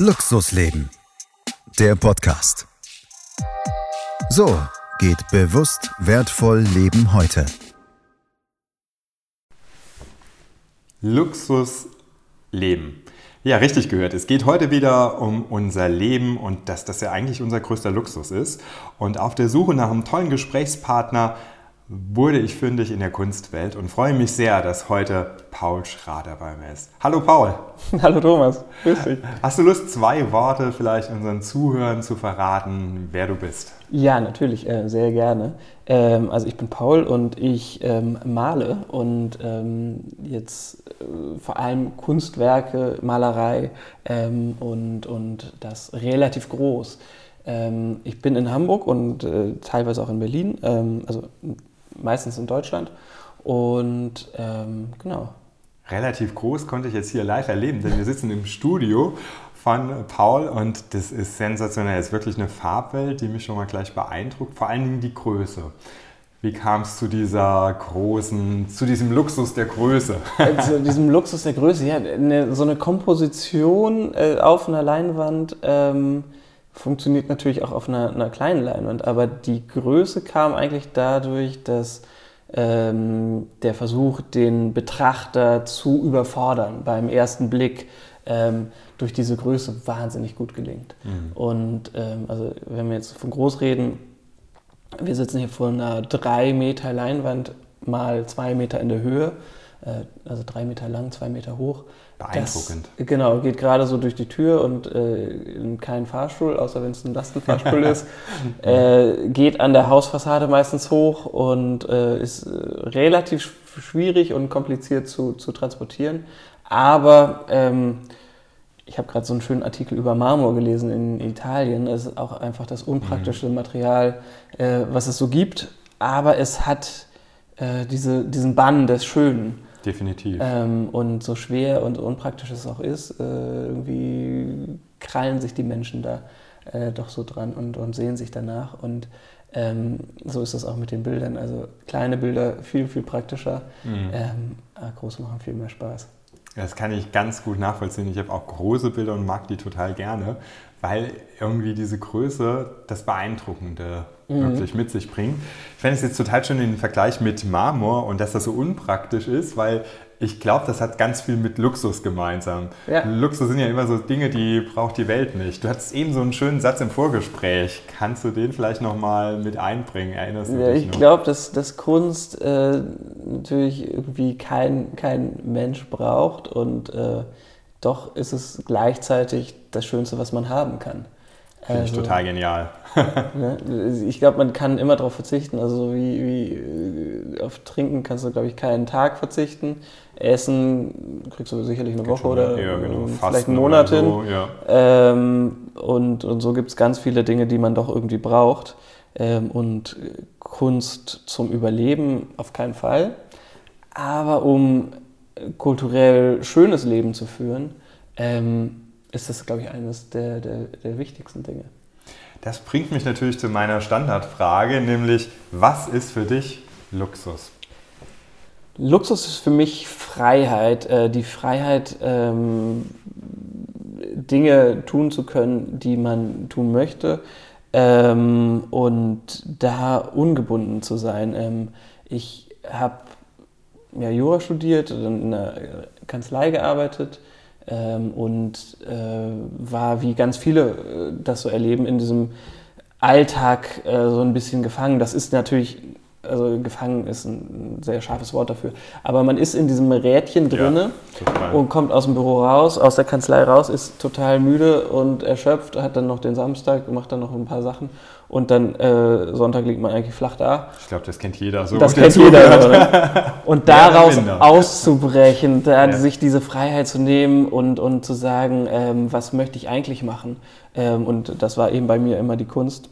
Luxusleben. Der Podcast. So geht bewusst wertvoll Leben heute. Luxusleben. Ja, richtig gehört. Es geht heute wieder um unser Leben und dass das ja eigentlich unser größter Luxus ist. Und auf der Suche nach einem tollen Gesprächspartner wurde ich fündig in der Kunstwelt und freue mich sehr, dass heute Paul Schrader bei mir ist. Hallo Paul. Hallo Thomas, grüß dich. Hast du Lust, zwei Worte vielleicht unseren Zuhörern zu verraten, wer du bist? Ja, natürlich, äh, sehr gerne. Ähm, also ich bin Paul und ich ähm, male und ähm, jetzt äh, vor allem Kunstwerke, Malerei und, und das relativ groß. Ich bin in Hamburg und äh, teilweise auch in Berlin, ähm, also meistens in Deutschland. Und ähm, genau. Relativ groß konnte ich jetzt hier live erleben, denn wir sitzen im Studio von Paul und das ist sensationell. Es ist wirklich eine Farbwelt, die mich schon mal gleich beeindruckt, vor allen Dingen die Größe. Wie kam es zu dieser großen, zu diesem Luxus der Größe? Äh, zu diesem Luxus der Größe, ja, eine, so eine Komposition äh, auf einer Leinwand ähm, funktioniert natürlich auch auf einer, einer, kleinen Leinwand, aber die Größe kam eigentlich dadurch, dass ähm, der Versuch, den Betrachter zu überfordern beim ersten Blick ähm, durch diese Größe wahnsinnig gut gelingt. Mhm. Und ähm, also wenn wir jetzt von groß reden, wir sitzen hier vor einer drei Meter Leinwand mal zwei Meter in der Höhe, äh, also drei Meter lang, zwei Meter hoch. Beeindruckend. Das, genau, geht gerade so durch die Tür und äh, in keinen Fahrstuhl, außer wenn es ein Lastenfahrstuhl ist. Äh, geht an der Hausfassade meistens hoch und äh, ist äh, relativ schwierig und kompliziert zu, zu transportieren. Aber ähm, ich habe gerade so einen schönen Artikel über Marmor gelesen in Italien. Es ist auch einfach das unpraktische mhm. Material, äh, was es so gibt. Aber es hat äh, diese, diesen Bann des Schönen. Definitiv. Ähm, und so schwer und unpraktisch es auch ist, äh, irgendwie krallen sich die Menschen da äh, doch so dran und, und sehen sich danach. Und ähm, so ist es auch mit den Bildern. Also kleine Bilder viel, viel praktischer. Mhm. Ähm, große machen viel mehr Spaß. Das kann ich ganz gut nachvollziehen. Ich habe auch große Bilder und mag die total gerne, weil irgendwie diese Größe das Beeindruckende mhm. wirklich mit sich bringt. Ich fände es jetzt total schön den Vergleich mit Marmor und dass das so unpraktisch ist, weil ich glaube, das hat ganz viel mit Luxus gemeinsam. Ja. Luxus sind ja immer so Dinge, die braucht die Welt nicht. Du hattest eben so einen schönen Satz im Vorgespräch. Kannst du den vielleicht nochmal mit einbringen? Erinnerst du ja, dich Ich glaube, dass, dass Kunst äh, natürlich irgendwie kein, kein Mensch braucht und äh, doch ist es gleichzeitig das Schönste, was man haben kann. Finde also, ich total genial. ne, ich glaube, man kann immer darauf verzichten. Also wie, wie auf Trinken kannst du, glaube ich, keinen Tag verzichten. Essen kriegst du sicherlich eine Woche oder genau. vielleicht einen Monat hin. So, ja. ähm, und, und so gibt es ganz viele Dinge, die man doch irgendwie braucht. Ähm, und Kunst zum Überleben auf keinen Fall. Aber um kulturell schönes Leben zu führen, ähm, ist das, glaube ich, eines der, der, der wichtigsten Dinge. Das bringt mich natürlich zu meiner Standardfrage, nämlich was ist für dich Luxus? Luxus ist für mich Freiheit, äh, die Freiheit, ähm, Dinge tun zu können, die man tun möchte ähm, und da ungebunden zu sein. Ähm, ich habe ja, Jura studiert, dann in einer Kanzlei gearbeitet ähm, und äh, war, wie ganz viele äh, das so erleben, in diesem Alltag äh, so ein bisschen gefangen. Das ist natürlich, also gefangen ist ein sehr scharfes Wort dafür, aber man ist in diesem Rädchen drinne ja, und kommt aus dem Büro raus, aus der Kanzlei raus, ist total müde und erschöpft, hat dann noch den Samstag, macht dann noch ein paar Sachen und dann äh, Sonntag liegt man eigentlich flach da. Ich glaube, das kennt jeder so. Das kennt jeder. Oder? Und daraus auszubrechen, da ja. sich diese Freiheit zu nehmen und, und zu sagen, ähm, was möchte ich eigentlich machen. Ähm, und das war eben bei mir immer die Kunst.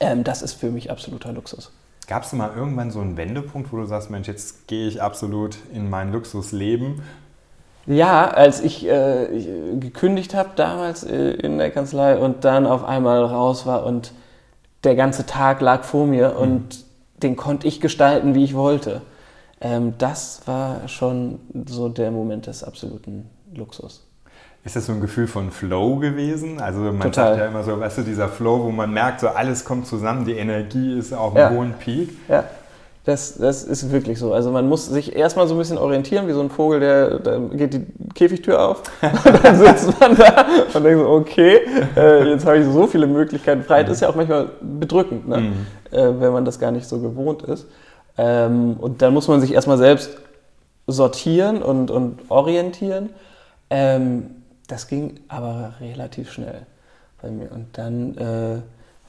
Ähm, das ist für mich absoluter Luxus. Gab es mal irgendwann so einen Wendepunkt, wo du sagst, Mensch, jetzt gehe ich absolut in mein Luxusleben ja, als ich äh, gekündigt habe damals äh, in der Kanzlei und dann auf einmal raus war und der ganze Tag lag vor mir mhm. und den konnte ich gestalten, wie ich wollte. Ähm, das war schon so der Moment des absoluten Luxus. Ist das so ein Gefühl von Flow gewesen? Also man Total. sagt ja immer so, weißt du, dieser Flow, wo man merkt, so alles kommt zusammen, die Energie ist auf Ja. einem hohen Peak. Ja, das, das ist wirklich so. Also man muss sich erstmal so ein bisschen orientieren, wie so ein Vogel, der da geht die Käfigtür auf und dann sitzt man da und denkt so, okay, äh, jetzt habe ich so viele Möglichkeiten. Freiheit ist ja auch manchmal bedrückend, ne? äh, wenn man das gar nicht so gewohnt ist. Ähm, und dann muss man sich erstmal selbst sortieren und, und orientieren. Ähm, das ging aber relativ schnell bei mir. Und dann äh,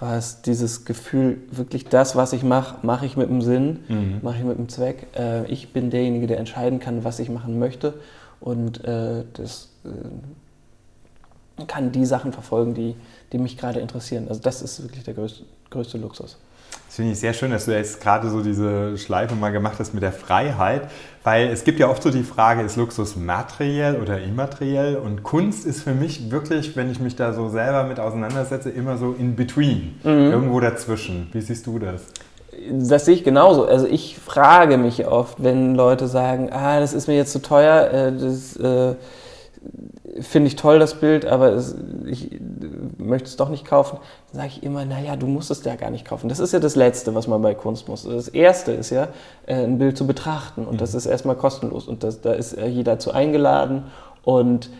war es dieses Gefühl, wirklich das, was ich mache, mache ich mit dem Sinn, Mhm. mache ich mit dem Zweck. Äh, ich bin derjenige, der entscheiden kann, was ich machen möchte. Und äh, das äh, kann die Sachen verfolgen, die, die mich gerade interessieren. Also das ist wirklich der größte, größte Luxus. Das finde ich sehr schön, dass du jetzt gerade so diese Schleife mal gemacht hast mit der Freiheit, weil es gibt ja oft so die Frage, ist Luxus materiell oder immateriell? Und Kunst ist für mich wirklich, wenn ich mich da so selber mit auseinandersetze, immer so in between, irgendwo dazwischen. Wie siehst du das? Das sehe ich genauso. Also ich frage mich oft, wenn Leute sagen, ah, das ist mir jetzt zu teuer, äh, das äh, finde ich toll, das Bild, aber es, ich möchte es doch nicht kaufen, dann sage ich immer, naja, du musst es ja gar nicht kaufen. Das ist ja das Letzte, was man bei Kunst muss. Das Erste ist ja, äh, ein Bild zu betrachten und das ist erstmal kostenlos und das, da ist jeder zu eingeladen und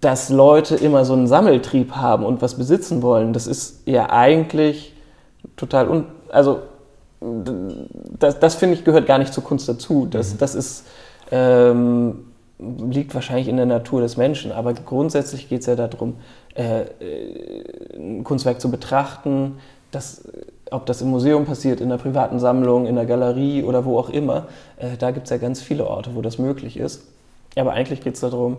dass Leute immer so einen Sammeltrieb haben und was besitzen wollen, das ist ja eigentlich total un also das, das finde ich gehört gar nicht zur Kunst dazu. Das, das ist ähm, liegt wahrscheinlich in der Natur des Menschen, aber grundsätzlich geht es ja darum, äh, äh, ein Kunstwerk zu betrachten, das, ob das im Museum passiert, in der privaten Sammlung, in der Galerie oder wo auch immer. Äh, da gibt es ja ganz viele Orte, wo das möglich ist. Aber eigentlich geht es darum,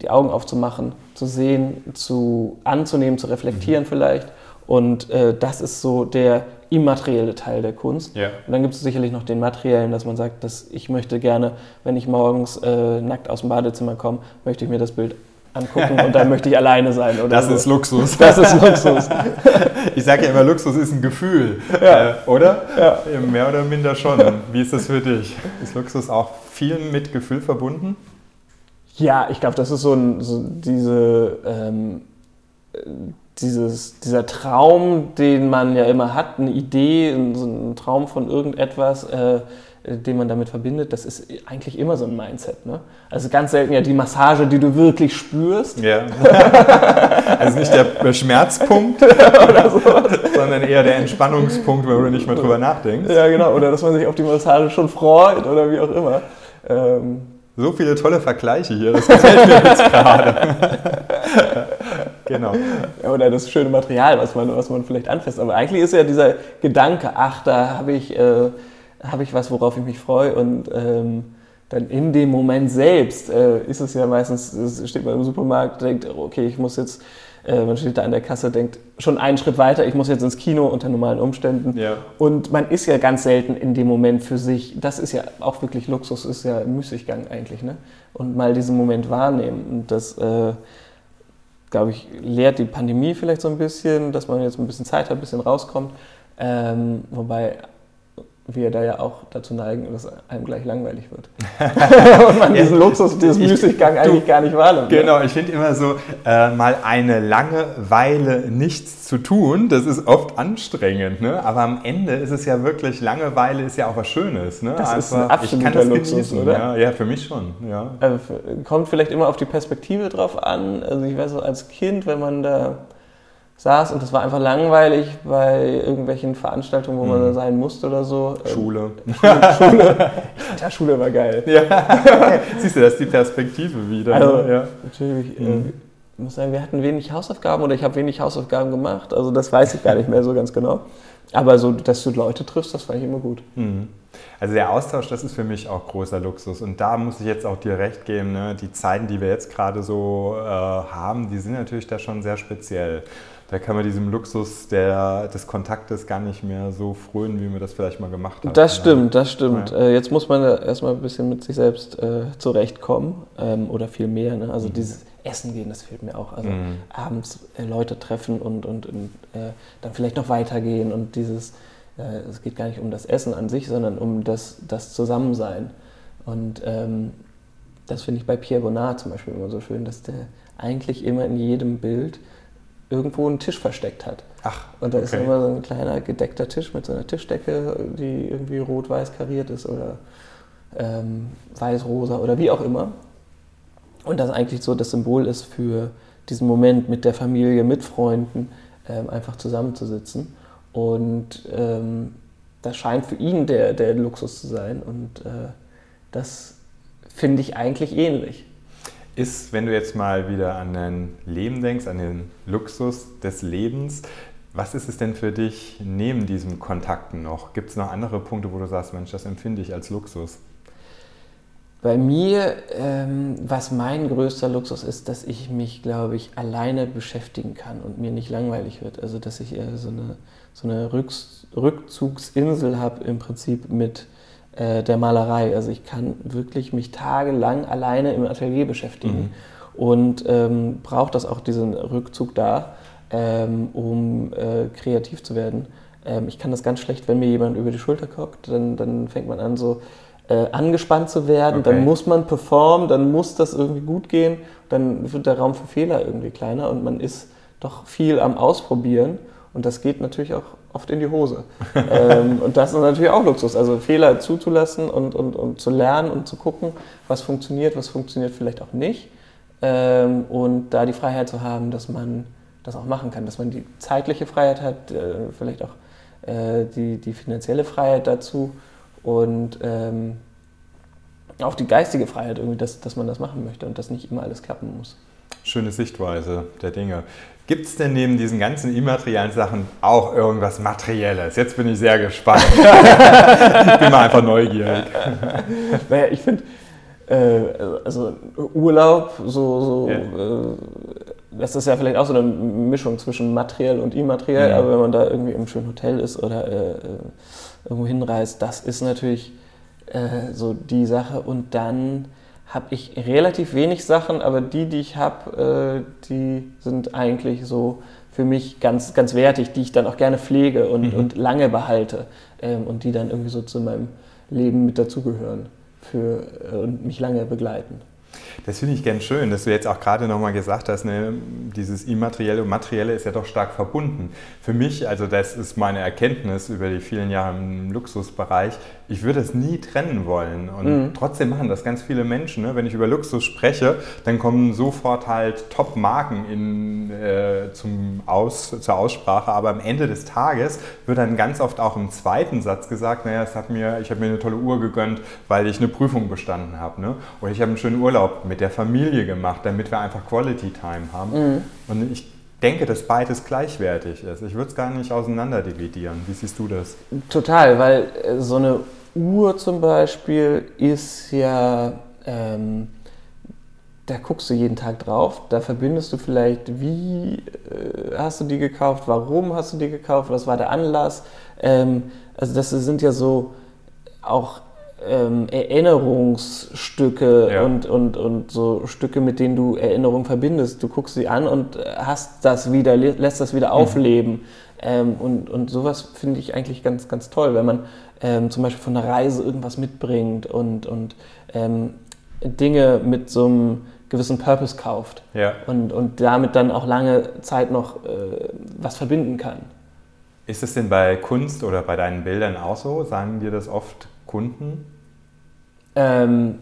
die Augen aufzumachen, zu sehen, zu anzunehmen, zu reflektieren vielleicht. Und äh, das ist so der immaterielle Teil der Kunst. Ja. Und dann gibt es sicherlich noch den materiellen, dass man sagt, dass ich möchte gerne, wenn ich morgens äh, nackt aus dem Badezimmer komme, möchte ich mir das Bild angucken und dann möchte ich alleine sein. Oder Das so. ist Luxus. das ist Luxus. Ich sage ja immer, Luxus ist ein Gefühl, Ja. äh, oder? Ja. Mehr oder minder schon. Wie ist das für dich? Ist Luxus auch viel mit Gefühl verbunden? Ja, ich glaube, das ist so, ein, so diese, ähm, äh, dieses, dieser Traum, den man ja immer hat, eine Idee, ein- so ein Traum von irgendetwas, äh, den man damit verbindet, das ist eigentlich immer so ein Mindset. Ne? Also ganz selten ja die Massage, die du wirklich spürst. Ja. also nicht der Schmerzpunkt, sondern eher der Entspannungspunkt, wo du nicht mehr drüber nachdenkst. Ja, genau. Oder dass man sich auf die Massage schon freut oder wie auch immer. Ähm, So viele tolle Vergleiche hier, das gefällt mir jetzt gerade. genau. Oder das schöne Material, was man, was man vielleicht anfasst. Aber eigentlich ist ja dieser Gedanke, ach, da habe ich, äh, hab ich was, worauf ich mich freue. Und ähm, dann in dem Moment selbst äh, ist es ja meistens, steht man im Supermarkt, denkt, okay, ich muss jetzt, äh, man steht da an der Kasse, denkt schon einen Schritt weiter, ich muss jetzt ins Kino unter normalen Umständen. Ja. Und man ist ja ganz selten in dem Moment für sich. Das ist ja auch wirklich Luxus, ist ja Müßiggang eigentlich. Ne? Und mal diesen Moment wahrnehmen. Und das, äh, glaube ich, lehrt die Pandemie vielleicht so ein bisschen, dass man jetzt ein bisschen Zeit hat, ein bisschen rauskommt. Ähm, wobei wir da ja auch dazu neigen, dass einem gleich langweilig wird. und man diesen Luxus, diesen Ich- Müßiggang eigentlich gar nicht wahrnimmt. ne? Genau, ich finde immer so, äh, mal eine lange Weile nichts zu tun, das ist oft anstrengend, ne? aber am Ende ist es ja wirklich, Langeweile ist ja auch was Schönes. Ne? Das ist Einfach, ein absoluter Luxus, oder? Ja, ja, für mich schon. Ja. Äh, kommt vielleicht immer auf die Perspektive drauf an. Also ich weiß so, als Kind, wenn man da saß und es war einfach langweilig bei irgendwelchen Veranstaltungen, wo man da sein musste oder so. ähm, Schule. Schule. Ja, Schule war geil. Ja. Siehst du, das ist die Perspektive wieder. Also, ne? ja. Natürlich. Äh, ich muss sagen, wir hatten wenig Hausaufgaben oder ich habe wenig Hausaufgaben gemacht. Also das weiß ich gar nicht mehr so ganz genau. Aber so, dass du Leute triffst, das fand ich immer gut. Mhm. Also der Austausch, das ist für mich auch großer Luxus. Und da muss ich jetzt auch dir recht geben, ne? die Zeiten, die wir jetzt gerade so äh, haben, die sind natürlich da schon sehr speziell. Da kann man diesem Luxus der, des Kontaktes gar nicht mehr so frönen, wie man das vielleicht mal gemacht hat. Das stimmt, das stimmt. Ja. Äh, jetzt muss man erstmal ein bisschen mit sich selbst äh, zurechtkommen ähm, oder viel mehr. Ne? Also dieses Essen gehen, das fehlt mir auch. Also Mhm. abends äh, Leute treffen und, und, und äh, dann vielleicht noch weitergehen und dieses, äh, es geht gar nicht um das Essen an sich, sondern um das, das Zusammensein. Und ähm, das finde ich bei Pierre Bonnard zum Beispiel immer so schön, dass der eigentlich immer in jedem Bild irgendwo einen Tisch versteckt hat. Ach, Und da ist okay. immer so ein kleiner gedeckter Tisch mit so einer Tischdecke, die irgendwie rot-weiß kariert ist oder ähm, weiß-rosa oder wie auch immer. Und das eigentlich so das Symbol ist für diesen Moment mit der Familie, mit Freunden, ähm, einfach zusammenzusitzen. Und ähm, das scheint für ihn der, der Luxus zu sein. Und äh, das finde ich eigentlich ähnlich. Ist, wenn du jetzt mal wieder an dein Leben denkst, an den Luxus des Lebens, was ist es denn für dich neben diesen Kontakten noch? Gibt es noch andere Punkte, wo du sagst, Mensch, das empfinde ich als Luxus? Bei mir, ähm, was mein größter Luxus ist, dass ich mich, glaube ich, alleine beschäftigen kann und mir nicht langweilig wird. Also, dass ich äh, so eine, so eine Rückzugsinsel habe im Prinzip mit äh, der Malerei. Also, ich kann wirklich mich tagelang alleine im Atelier beschäftigen und ähm, brauche das auch, diesen Rückzug da, ähm, um äh, kreativ zu werden. Ähm, ich kann das ganz schlecht, wenn mir jemand über die Schulter guckt, dann, dann fängt man an, so äh, angespannt zu werden, Okay. dann muss man performen, dann muss das irgendwie gut gehen, dann wird der Raum für Fehler irgendwie kleiner und man ist doch viel am Ausprobieren und das geht natürlich auch oft in die Hose. ähm, und das ist natürlich auch Luxus, also Fehler zuzulassen und, und, und zu lernen und zu gucken, was funktioniert, was funktioniert vielleicht auch nicht ähm, und da die Freiheit zu haben, dass man das auch machen kann, dass man die zeitliche Freiheit hat, äh, vielleicht auch äh, die, die finanzielle Freiheit dazu und ähm, auch die geistige Freiheit irgendwie, dass, dass man das machen möchte und dass nicht immer alles klappen muss. Schöne Sichtweise der Dinge. Gibt es denn neben diesen ganzen immateriellen Sachen auch irgendwas Materielles? Jetzt bin ich sehr gespannt. ich bin mal einfach neugierig. Naja, ich finde, äh, also Urlaub, so, so Ja. äh, das ist ja vielleicht auch so eine Mischung zwischen materiell und immateriell, Mhm. aber wenn man da irgendwie im schönen Hotel ist oder äh, äh, irgendwo hinreist, das ist natürlich äh, so die Sache. Und dann habe ich relativ wenig Sachen, aber die, die ich habe, äh, die sind eigentlich so für mich ganz, ganz wertig, die ich dann auch gerne pflege und, Mhm. und lange behalte ähm, und die dann irgendwie so zu meinem Leben mit dazugehören für, äh, und mich lange begleiten. Das finde ich ganz schön, dass du jetzt auch gerade nochmal gesagt hast, ne, dieses Immaterielle und Materielle ist ja doch stark verbunden. Für mich, also das ist meine Erkenntnis über die vielen Jahre im Luxusbereich, ich würde es nie trennen wollen. Und trotzdem machen das ganz viele Menschen. Ne? Wenn ich über Luxus spreche, dann kommen sofort halt Top-Marken äh, zum Aus, zur Aussprache. Aber am Ende des Tages wird dann ganz oft auch im zweiten Satz gesagt, naja, es hat mir, ich habe mir eine tolle Uhr gegönnt, weil ich eine Prüfung bestanden habe. Ne? Oder ich habe einen schönen Urlaub mit der Familie gemacht, damit wir einfach Quality Time haben. Und ich denke, dass beides gleichwertig ist. Ich würde es gar nicht auseinander dividieren. Wie siehst du das? Total, weil äh, so eine Uhr zum Beispiel ist ja, ähm, da guckst du jeden Tag drauf, da verbindest du vielleicht, wie äh, hast du die gekauft, warum hast du die gekauft, was war der Anlass. Ähm, also das sind ja so auch ähm, Erinnerungsstücke Ja. und, und, und so Stücke, mit denen du Erinnerungen verbindest. Du guckst sie an und hast das wieder, lä- lässt das wieder aufleben. Ähm, und, und sowas finde ich eigentlich ganz, ganz toll, wenn man ähm, zum Beispiel von einer Reise irgendwas mitbringt und, und ähm, Dinge mit so einem gewissen Purpose kauft Ja. und, und damit dann auch lange Zeit noch äh, was verbinden kann. Ist es denn bei Kunst oder bei deinen Bildern auch so? Sagen dir das oft Kunden? Ähm,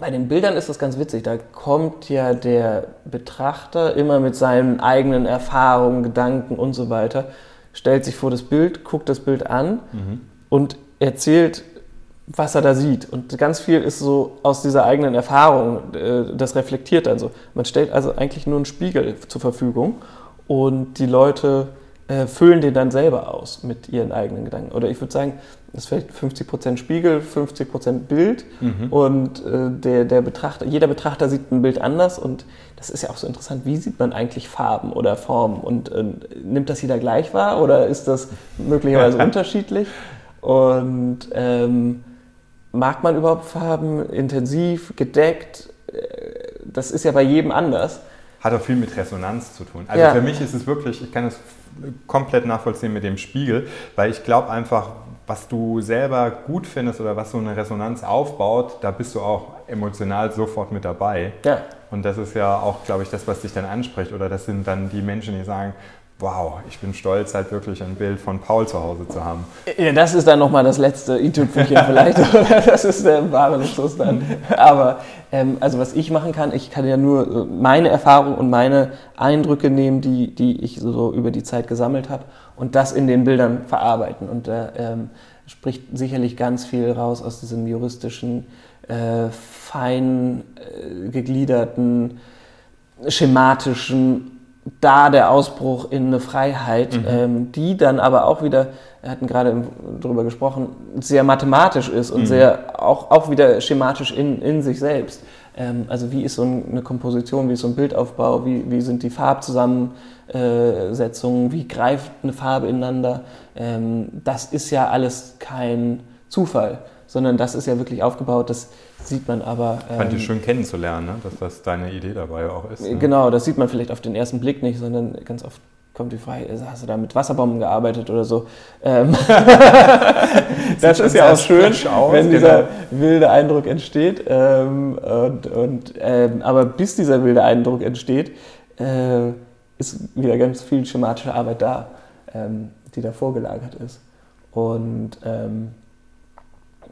bei den Bildern ist das ganz witzig. Da kommt ja der Betrachter immer mit seinen eigenen Erfahrungen, Gedanken und so weiter, stellt sich vor das Bild, guckt das Bild an und erzählt, was er da sieht. Und ganz viel ist so aus dieser eigenen Erfahrung, äh, das reflektiert dann so. Man stellt also eigentlich nur einen Spiegel zur Verfügung und die Leute äh, füllen den dann selber aus mit ihren eigenen Gedanken. Oder ich würde sagen, es ist vielleicht 50% Spiegel, 50% Bild und äh, der, der Betrachter, jeder Betrachter sieht ein Bild anders und das ist ja auch so interessant, wie sieht man eigentlich Farben oder Formen und äh, nimmt das jeder gleich wahr oder ist das möglicherweise unterschiedlich? Und ähm, mag man überhaupt Farben intensiv, gedeckt? Äh, Das ist ja bei jedem anders. Hat auch viel mit Resonanz zu tun. Also Ja. für mich ist es wirklich, ich kann es komplett nachvollziehen mit dem Spiegel, weil ich glaube einfach, was du selber gut findest oder was so eine Resonanz aufbaut, da bist du auch emotional sofort mit dabei. Ja. Und das ist ja auch, glaube ich, das, was dich dann anspricht. Oder das sind dann die Menschen, die sagen, wow, ich bin stolz, halt wirklich ein Bild von Paul zu Hause zu haben. Ja, das ist dann nochmal das letzte i-Tüpfelchen vielleicht, das ist der wahre Luxus dann. Aber ähm, also was ich machen kann, ich kann ja nur meine Erfahrung und meine Eindrücke nehmen, die, die ich so über die Zeit gesammelt habe und das in den Bildern verarbeiten. Und da ähm, spricht sicherlich ganz viel raus aus diesem juristischen, äh, fein äh, gegliederten, schematischen da der Ausbruch in eine Freiheit, mhm. ähm, die dann aber auch wieder, wir hatten gerade darüber gesprochen, sehr mathematisch ist und mhm. sehr auch, auch wieder schematisch in, in sich selbst. Ähm, also wie ist so eine Komposition, wie ist so ein Bildaufbau, wie, wie sind die Farbzusammensetzungen, wie greift eine Farbe ineinander. Ähm, das ist ja alles kein Zufall, sondern das ist ja wirklich aufgebaut, dass sieht man aber. Ähm, Fand ich schön kennenzulernen, ne? dass das deine Idee dabei auch ist. Ne? Genau, das sieht man vielleicht auf den ersten Blick nicht, sondern ganz oft kommt die Frage, hast du da mit Wasserbomben gearbeitet oder so? Ähm das ist ja auch schön, aus, wenn dieser genau. wilde Eindruck entsteht. Ähm, und, und, ähm, aber bis dieser wilde Eindruck entsteht, äh, ist wieder ganz viel schematische Arbeit da, ähm, die da vorgelagert ist. Und ähm,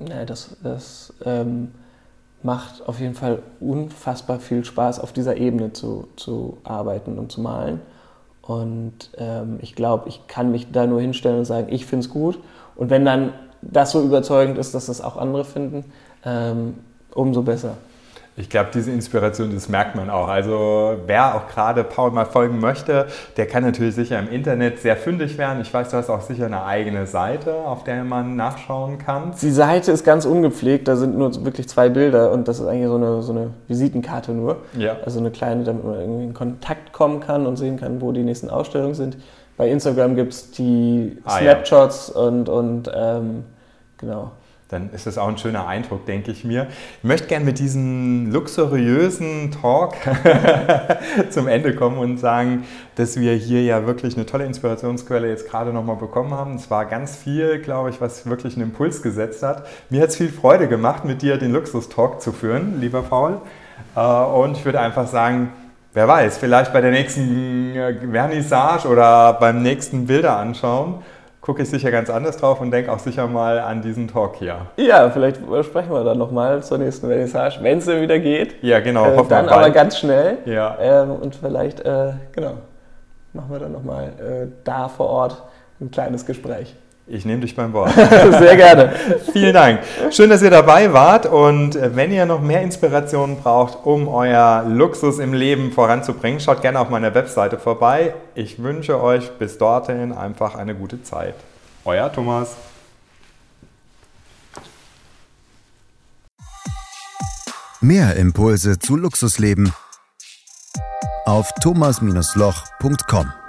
ja, das, das ähm, macht auf jeden Fall unfassbar viel Spaß, auf dieser Ebene zu, zu arbeiten und zu malen. Und ähm, ich glaube, ich kann mich da nur hinstellen und sagen, ich finde es gut. Und wenn dann das so überzeugend ist, dass das auch andere finden, ähm, umso besser. Ich glaube, diese Inspiration, das merkt man auch. Also wer auch gerade Paul mal folgen möchte, der kann natürlich sicher im Internet sehr fündig werden. Ich weiß, du hast auch sicher eine eigene Seite, auf der man nachschauen kann. Die Seite ist ganz ungepflegt, da sind nur wirklich zwei Bilder und das ist eigentlich so eine, so eine Visitenkarte nur. Ja. Also eine kleine, damit man irgendwie in Kontakt kommen kann und sehen kann, wo die nächsten Ausstellungen sind. Bei Instagram gibt es die ah, Snapshots ja. und, und ähm, genau dann ist das auch ein schöner Eindruck, denke ich mir. Ich möchte gerne mit diesem luxuriösen Talk zum Ende kommen und sagen, dass wir hier ja wirklich eine tolle Inspirationsquelle jetzt gerade nochmal bekommen haben. Es war ganz viel, glaube ich, was wirklich einen Impuls gesetzt hat. Mir hat es viel Freude gemacht, mit dir den Luxus-Talk zu führen, lieber Paul. Äh, und ich würde einfach sagen, wer weiß, vielleicht bei der nächsten äh, Vernissage oder beim nächsten Bilder anschauen gucke ich sicher ganz anders drauf und denke auch sicher mal an diesen Talk hier. Ja, vielleicht sprechen wir dann nochmal zur nächsten Vernissage, wenn es wieder geht. Ja, genau. Äh, dann aber ganz schnell. Ja. Ähm, und vielleicht, äh, genau, machen wir dann nochmal äh, da vor Ort ein kleines Gespräch. Ich nehme dich beim Wort. Sehr gerne. Vielen Dank. Schön, dass ihr dabei wart. Und äh, wenn ihr noch mehr Inspirationen braucht, um euer Luxus im Leben voranzubringen, schaut gerne auf meiner Webseite vorbei. Ich wünsche euch bis dorthin einfach eine gute Zeit. Euer Thomas. Mehr Impulse zu Luxusleben auf thomas-loch.com